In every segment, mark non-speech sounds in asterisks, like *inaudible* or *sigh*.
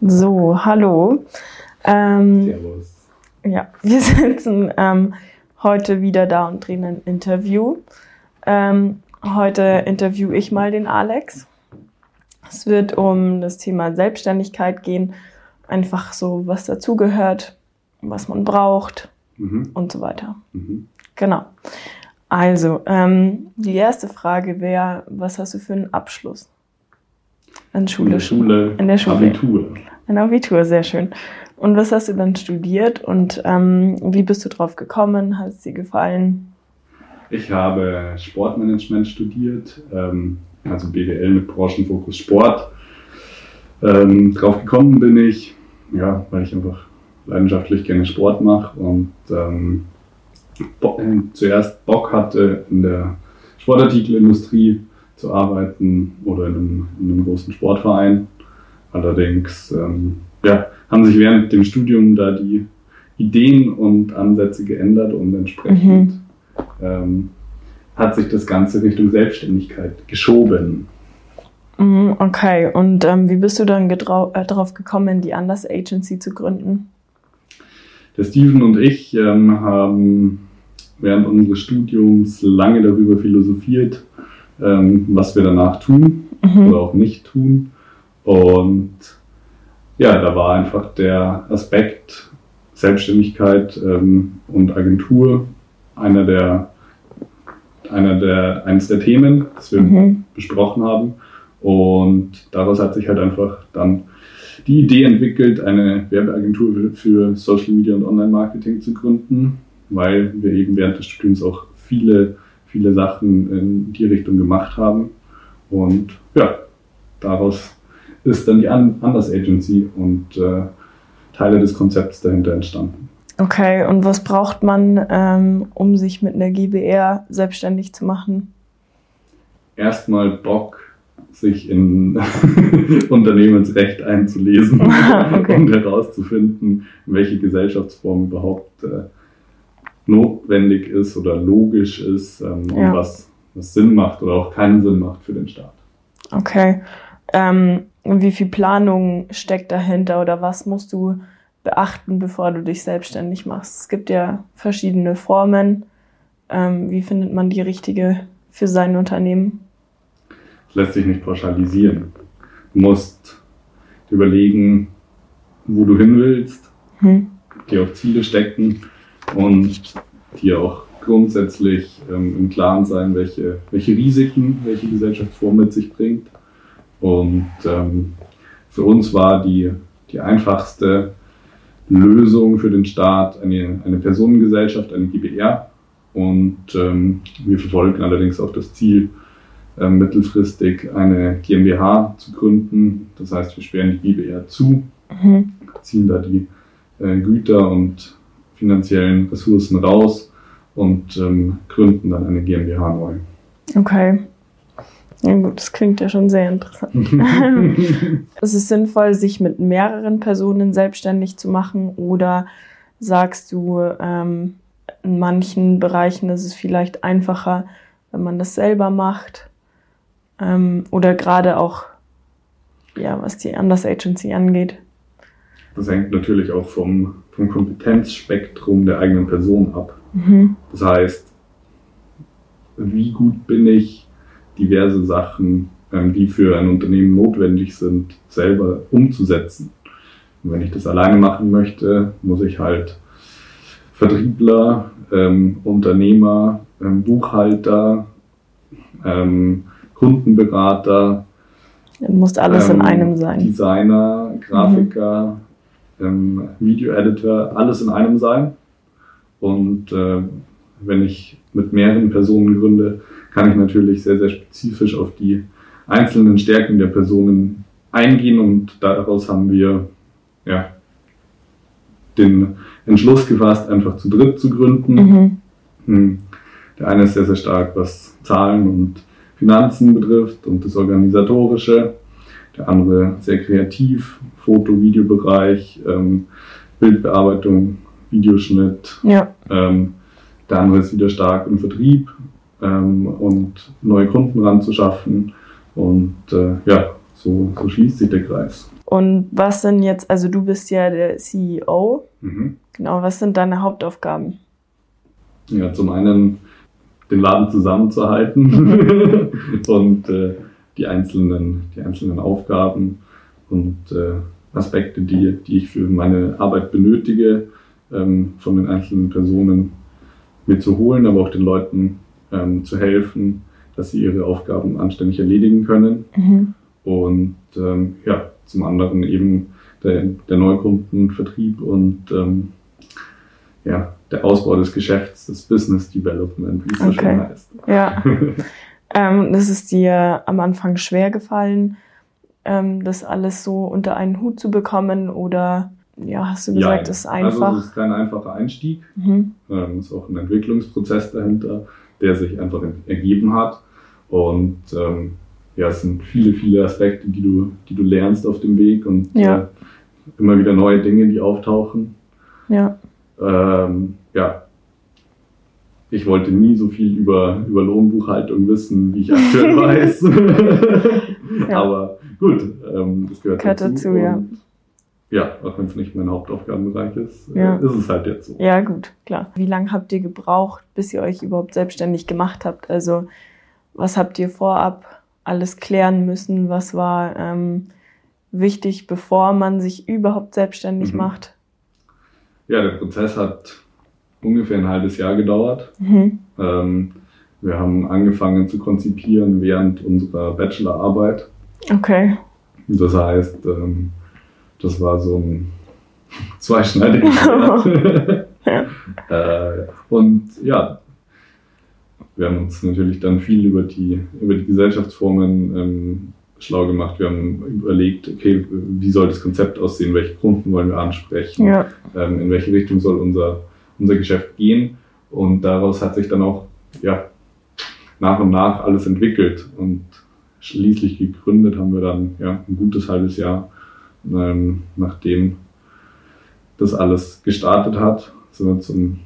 So, hallo. Ähm, Servus. ja, *laughs* wir sitzen ähm, heute wieder da und drehen ein Interview. Ähm, heute interview ich mal den Alex. Es wird um das Thema Selbstständigkeit gehen, einfach so, was dazugehört, was man braucht Mhm. und so weiter. Mhm. Genau. Also, ähm, die erste Frage wäre, was hast du für einen Abschluss? An In Schule. der Schule, In der Schule. Abitur. Ein Abitur, sehr schön. Und was hast du dann studiert und ähm, wie bist du drauf gekommen? Hat es dir gefallen? Ich habe Sportmanagement studiert, ähm, also BWL mit Branchenfokus Sport. Ähm, drauf gekommen bin ich, ja, weil ich einfach leidenschaftlich gerne Sport mache und ähm, äh, zuerst Bock hatte, in der Sportartikelindustrie zu arbeiten oder in einem, in einem großen Sportverein. Allerdings ähm, ja, haben sich während dem Studium da die Ideen und Ansätze geändert und entsprechend Mhm. ähm, hat sich das Ganze Richtung Selbstständigkeit geschoben. Mhm, okay, und ähm, wie bist du dann äh, drauf gekommen, die Anders Agency zu gründen? Der Steven und ich ähm, haben während unseres Studiums lange darüber philosophiert, ähm, was wir danach tun Mhm. oder auch nicht tun. Und ja, da war einfach der Aspekt Selbstständigkeit ähm, und Agentur einer der, einer der, eines der Themen, das wir Mhm. besprochen haben. Und daraus hat sich halt einfach dann die Idee entwickelt, eine Werbeagentur für- für Social Media und Online-Marketing zu gründen, weil wir eben während des Studiums auch viele, viele Sachen in die Richtung gemacht haben. Und ja, daraus ist dann die An- Anders Agency und äh, Teile des Konzepts dahinter entstanden. Okay, und was braucht man, ähm, um sich mit einer GBR selbstständig zu machen? Erstmal Bock, sich in *laughs* Unternehmensrecht einzulesen *laughs* Okay. *laughs* und herauszufinden, welche Gesellschaftsform überhaupt äh, notwendig ist oder logisch ist ähm, Ja. und was, was Sinn macht oder auch keinen Sinn macht für den Staat. Okay. Ähm, und wie viel Planung steckt dahinter oder was musst du beachten, bevor du dich selbstständig machst? Es gibt ja verschiedene Formen. Ähm, wie findet man die richtige für sein Unternehmen? Das lässt sich nicht pauschalisieren. Du musst überlegen, wo du hin willst, Hm. dir auch Ziele stecken und dir auch grundsätzlich ähm, im Klaren sein, welche, welche Risiken welche Gesellschaftsform mit sich bringt. Und ähm, für uns war die, die einfachste Lösung für den Staat eine, eine Personengesellschaft, eine GBR. Und ähm, wir verfolgen allerdings auch das Ziel, ähm, mittelfristig eine GmbH zu gründen. Das heißt, wir sperren die GBR zu, Mhm. ziehen da die äh, Güter und finanziellen Ressourcen raus und ähm, gründen dann eine GmbH neu. Okay. Ja gut, das klingt ja schon sehr interessant. *laughs* Es ist sinnvoll, sich mit mehreren Personen selbstständig zu machen oder sagst du, ähm, in manchen Bereichen ist es vielleicht einfacher, wenn man das selber macht ähm, oder gerade auch, ja, was die Anders Agency angeht. Das hängt natürlich auch vom, vom Kompetenzspektrum der eigenen Person ab. Mhm. Das heißt, wie gut bin ich, diverse Sachen, ähm, die für ein Unternehmen notwendig sind, selber umzusetzen. Und wenn ich das alleine machen möchte, muss ich halt Vertriebler, ähm, Unternehmer, ähm, Buchhalter, ähm, Kundenberater, Dann muss alles in ähm, einem sein. Designer, Grafiker, ähm, Video-Editor, alles in einem sein. Und äh, wenn ich mit mehreren Personen gründe, kann ich natürlich sehr, sehr spezifisch auf die einzelnen Stärken der Personen eingehen und daraus haben wir ja, den Entschluss gefasst, einfach zu dritt zu gründen. Mhm. Hm. Der eine ist sehr, sehr stark, was Zahlen und Finanzen betrifft und das Organisatorische. Der andere sehr kreativ, Foto-, Videobereich, ähm, Bildbearbeitung, Videoschnitt. Ja. Ähm, der andere ist wieder stark im Vertrieb ähm, und neue Kunden ranzuschaffen. Und äh, ja, so, so schließt sich der Kreis. Und was sind jetzt, also du bist ja der CEO. Mhm. Genau, was sind deine Hauptaufgaben? Ja, zum einen den Laden zusammenzuhalten *laughs* und äh, die, einzelnen, die einzelnen Aufgaben und äh, Aspekte, die, die ich für meine Arbeit benötige, ähm, von den einzelnen Personen mir zu holen, aber auch den Leuten ähm, zu helfen, dass sie ihre Aufgaben anständig erledigen können. Mhm. Und ähm, ja, zum anderen eben der, der Neukundenvertrieb und ähm, ja, der Ausbau des Geschäfts, das Business Development, wie es okay. so schön heißt. Ja. *laughs* ähm, das ist dir am Anfang schwer gefallen, ähm, das alles so unter einen Hut zu bekommen oder ja, hast du gesagt, ja, ist einfach? Also es ist kein einfacher Einstieg. Mhm. Ähm, es ist auch ein Entwicklungsprozess dahinter, der sich einfach ergeben hat. Und ähm, ja, es sind viele, viele Aspekte, die du, die du lernst auf dem Weg und ja. äh, immer wieder neue Dinge, die auftauchen. Ja. Ähm, ja. Ich wollte nie so viel über, über Lohnbuchhaltung wissen, wie ich aktuell *laughs* weiß. ja. Aber gut, ähm, das gehört, gehört dazu. dazu ja. ja, auch wenn es nicht mein Hauptaufgabenbereich ist, äh, ja. äh, ist es halt jetzt so. Ja, gut, klar. Wie lange habt ihr gebraucht, bis ihr euch überhaupt selbstständig gemacht habt? Also, was habt ihr vorab alles klären müssen, was war ähm, wichtig, bevor man sich überhaupt selbstständig mhm. macht? Ja, der Prozess hat ungefähr ein halbes Jahr gedauert. Mhm. Ähm, wir haben angefangen zu konzipieren während unserer Bachelorarbeit. Okay. Das heißt, ähm, das war so ein *laughs* zweischneidiges *laughs* ja. *laughs* äh, Und ja, wir haben uns natürlich dann viel über die, über die Gesellschaftsformen ähm, schlau gemacht. Wir haben überlegt, okay, wie soll das Konzept aussehen, welche Kunden wollen wir ansprechen, ja. ähm, in welche Richtung soll unser, unser Geschäft gehen. Und daraus hat sich dann auch ja, nach und nach alles entwickelt. Und schließlich gegründet haben wir dann ja, ein gutes halbes Jahr, ähm, nachdem das alles gestartet hat, sind wir zum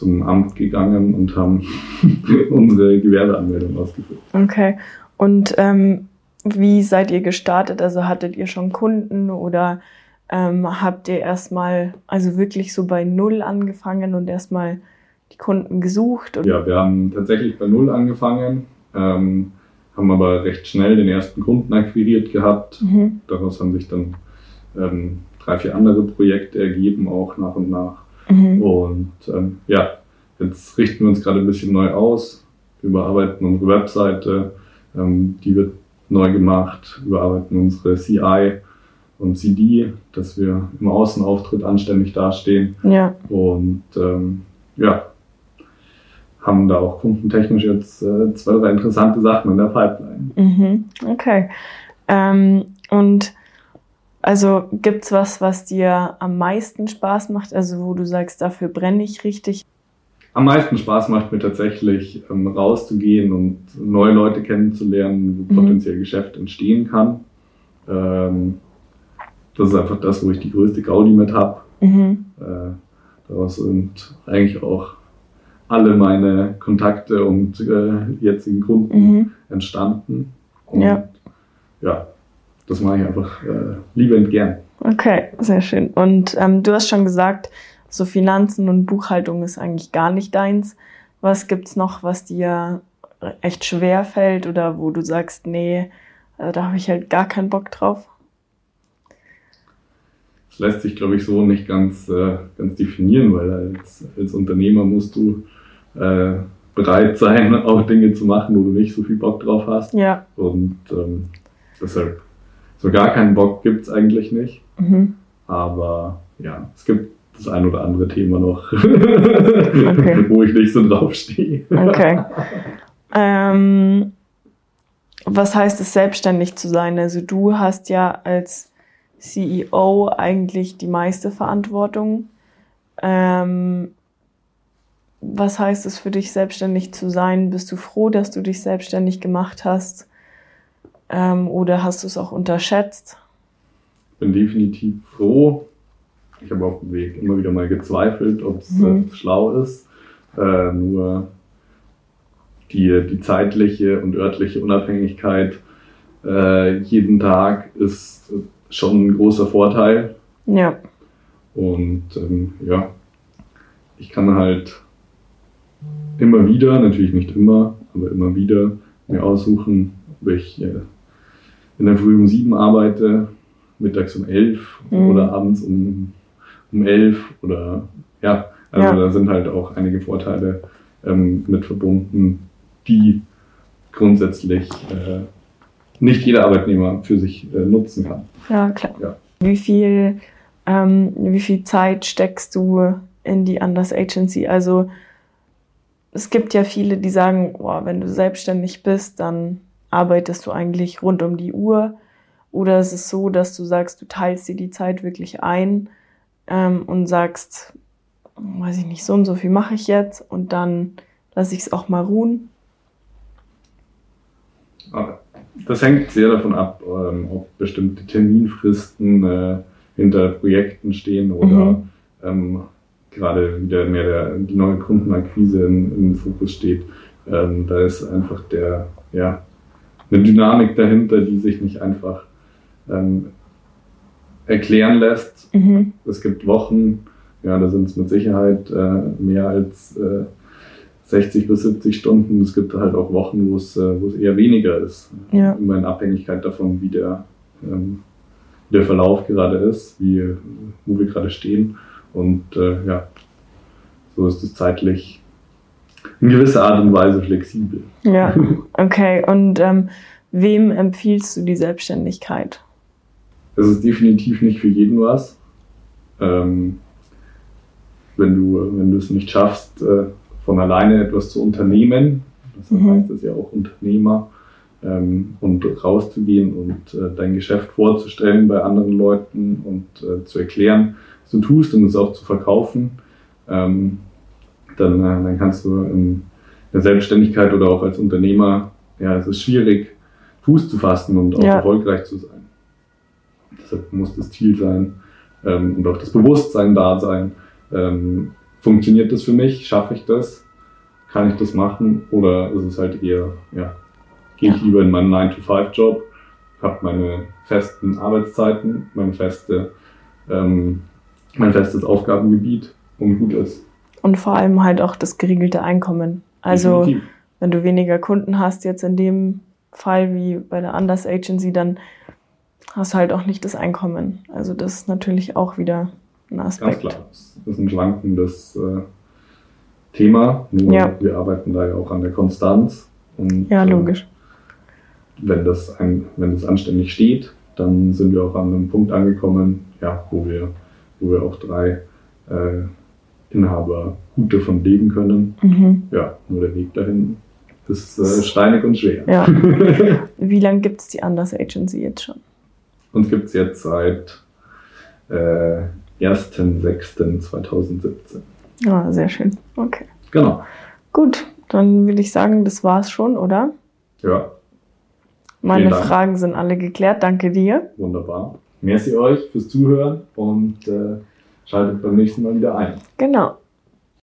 zum Amt gegangen und haben *laughs* unsere Gewerbeanmeldung ausgefüllt. Okay. Und ähm, wie seid ihr gestartet? Also hattet ihr schon Kunden oder ähm, habt ihr erstmal, also wirklich so bei Null angefangen und erstmal die Kunden gesucht? Ja, wir haben tatsächlich bei Null angefangen, ähm, haben aber recht schnell den ersten Kunden akquiriert gehabt. Mhm. Daraus haben sich dann ähm, drei, vier andere Projekte ergeben, auch nach und nach. Mhm. Und ähm, ja, jetzt richten wir uns gerade ein bisschen neu aus. Wir überarbeiten unsere Webseite, ähm, die wird neu gemacht, überarbeiten unsere CI und CD, dass wir im Außenauftritt anständig dastehen. Ja. Und ähm, ja, haben da auch kundentechnisch jetzt äh, zwei, drei interessante Sachen in der Pipeline. Mhm. Okay. Ähm, und also gibt's was, was dir am meisten Spaß macht, also wo du sagst, dafür brenne ich richtig? Am meisten Spaß macht mir tatsächlich ähm, rauszugehen und neue Leute kennenzulernen, wo mhm. potenziell Geschäft entstehen kann. Ähm, das ist einfach das, wo ich die größte Gaudi mit habe. Mhm. Äh, daraus sind eigentlich auch alle meine Kontakte und äh, jetzigen Kunden mhm. entstanden. Und ja. ja, das mache ich einfach äh, liebend gern. Okay, sehr schön. Und ähm, du hast schon gesagt, so Finanzen und Buchhaltung ist eigentlich gar nicht deins. Was gibt's noch, was dir echt schwer fällt oder wo du sagst, nee, äh, da habe ich halt gar keinen Bock drauf? Das lässt sich, glaube ich, so nicht ganz, äh, ganz definieren, weil als, als Unternehmer musst du äh, bereit sein, *laughs* auch Dinge zu machen, wo du nicht so viel Bock drauf hast. Ja. Und ähm, deshalb so gar keinen Bock gibt es eigentlich nicht. Mhm. Aber ja, es gibt das ein oder andere Thema noch, okay. *laughs* wo ich nicht so drauf stehe. Okay. *laughs* Ähm, was heißt es, selbstständig zu sein? Also du hast ja als CEO eigentlich die meiste Verantwortung. Ähm, was heißt es für dich, selbstständig zu sein? Bist du froh, dass du dich selbstständig gemacht hast? Ähm, oder hast du es auch unterschätzt? Ich bin definitiv froh. Ich habe auf dem Weg immer wieder mal gezweifelt, ob es mhm. schlau ist. Äh, nur die, die zeitliche und örtliche Unabhängigkeit äh, jeden Tag ist schon ein großer Vorteil. Ja. Und ähm, ja, ich kann halt immer wieder, natürlich nicht immer, aber immer wieder mir aussuchen, ob ich äh, in der Früh um sieben arbeite, mittags um elf Mhm. oder abends um, um elf oder ja, also Ja. da sind halt auch einige Vorteile ähm, mit verbunden, die grundsätzlich äh, nicht jeder Arbeitnehmer für sich äh, nutzen kann. Ja, klar. Ja. Wie viel, ähm, wie viel Zeit steckst du in die Anders Agency? Also es gibt ja viele, die sagen, boah, wenn du selbstständig bist, dann arbeitest du eigentlich rund um die Uhr. Oder es ist so, dass du sagst, du teilst dir die Zeit wirklich ein ähm, und sagst, weiß ich nicht, so und so viel mache ich jetzt und dann lasse ich es auch mal ruhen. Das hängt sehr davon ab, ähm, ob bestimmte Terminfristen äh, hinter Projekten stehen oder Mhm. ähm, gerade wieder mehr der, die neue Kundenakquise im, im Fokus steht. Ähm, da ist einfach der, ja, eine Dynamik dahinter, die sich nicht einfach ähm, erklären lässt. Mhm. Es gibt Wochen, ja, da sind es mit Sicherheit äh, mehr als äh, 60 bis 70 Stunden. Es gibt halt auch Wochen, wo es, äh, wo es eher weniger ist. Ja. Immer in Abhängigkeit davon, wie der, ähm, wie der Verlauf gerade ist, wie, wo wir gerade stehen. Und äh, ja, so ist es zeitlich in gewisser Art und Weise flexibel. Ja, *laughs* okay. Und ähm, wem empfiehlst du die Selbstständigkeit? Es ist definitiv nicht für jeden was. Ähm, wenn du, wenn du es nicht schaffst, äh, von alleine etwas zu unternehmen, deshalb Mhm. heißt es ja auch Unternehmer, ähm, und rauszugehen und äh, dein Geschäft vorzustellen bei anderen Leuten und äh, zu erklären, was du tust und es auch zu verkaufen, ähm, dann, äh, dann kannst du in der Selbstständigkeit oder auch als Unternehmer, ja, es ist schwierig, Fuß zu fassen und auch Ja. erfolgreich zu sein. Deshalb muss das Ziel sein ähm, und auch das Bewusstsein da sein. Funktioniert das für mich? Schaffe ich das? Kann ich das machen? Oder ist es halt eher, ja, gehe ich lieber in meinen 9-to-5-Job, habe meine festen Arbeitszeiten, meine feste, ähm, mein festes Aufgabengebiet und gut ist. Und vor allem halt auch das geriegelte Einkommen. Also Definitiv. wenn du weniger Kunden hast, jetzt in dem Fall wie bei der Anders Agency, dann hast du halt auch nicht das Einkommen. Also das ist natürlich auch wieder ein Ganz Aspekt. klar. Das ist ein schwankendes äh, Thema. Nur Ja. wir arbeiten da ja auch an der Konstanz. Und, Ja, äh, logisch. wenn das, ein, wenn das anständig steht, dann sind wir auch an einem Punkt angekommen, ja, wo, wir, wo wir auch drei äh, Inhaber gut davon leben können. Mhm. Ja, nur der Weg dahin ist äh, steinig und schwer. Ja. *laughs* Wie lange gibt es die Anders Agency jetzt schon? Uns gibt es jetzt seit äh, 1.6.2017. Ah, sehr schön. Okay. Genau. Gut, dann würde ich sagen, das war's schon, oder? Ja, Meine. Fragen sind alle geklärt. Danke dir. wunderbar. Merci euch fürs Zuhören und äh, schaltet beim nächsten Mal wieder ein. Genau.